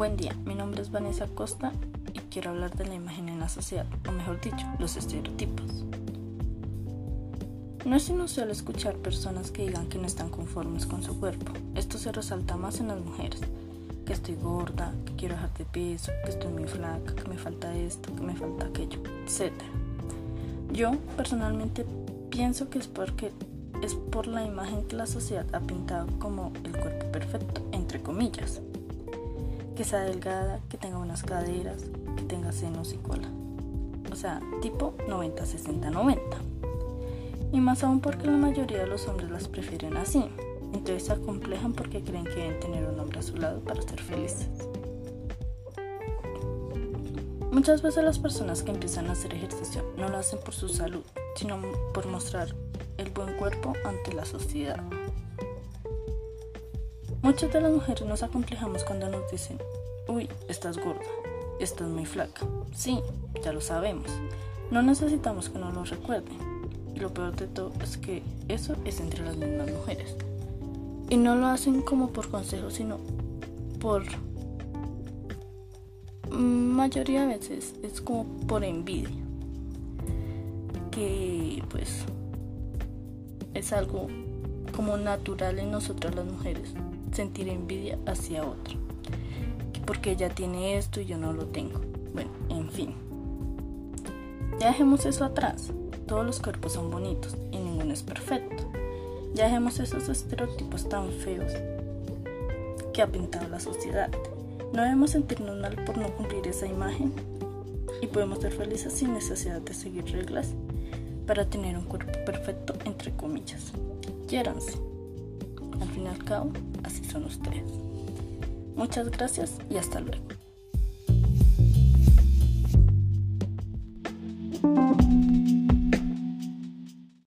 Buen día, mi nombre es Vanessa Costa y quiero hablar de la imagen en la sociedad, o mejor dicho, los estereotipos. No es inusual escuchar personas que digan que no están conformes con su cuerpo. Esto se resalta más en las mujeres, que estoy gorda, que quiero dejar de peso, que estoy muy flaca, que me falta esto, que me falta aquello, etc. Yo personalmente pienso que es porque es por la imagen que la sociedad ha pintado como el cuerpo perfecto, entre comillas. Que sea delgada, que tenga unas caderas, que tenga senos y cola. O sea, tipo 90-60-90. Y más aún porque la mayoría de los hombres las prefieren así. Entonces se acomplejan porque creen que deben tener un hombre a su lado para ser felices. Muchas veces las personas que empiezan a hacer ejercicio no lo hacen por su salud, sino por mostrar el buen cuerpo ante la sociedad. Muchas de las mujeres nos acomplejamos cuando nos dicen, uy, estás gorda, estás muy flaca. Sí, ya lo sabemos. No necesitamos que nos lo recuerden. Y lo peor de todo es que eso es entre las mismas mujeres. Y no lo hacen como por consejo, sino por mayoría de veces es como por envidia. Que pues es algo como natural en nosotras las mujeres, sentir envidia hacia otro. Porque ella tiene esto y yo no lo tengo. Bueno, en fin. Ya dejemos eso atrás. Todos los cuerpos son bonitos y ninguno es perfecto. Ya dejemos esos estereotipos tan feos que ha pintado la sociedad. No debemos sentirnos mal por no cumplir esa imagen y podemos ser felices sin necesidad de seguir reglas para tener un cuerpo perfecto, entre comillas. Al fin y al cabo, así son ustedes. Muchas gracias y hasta luego.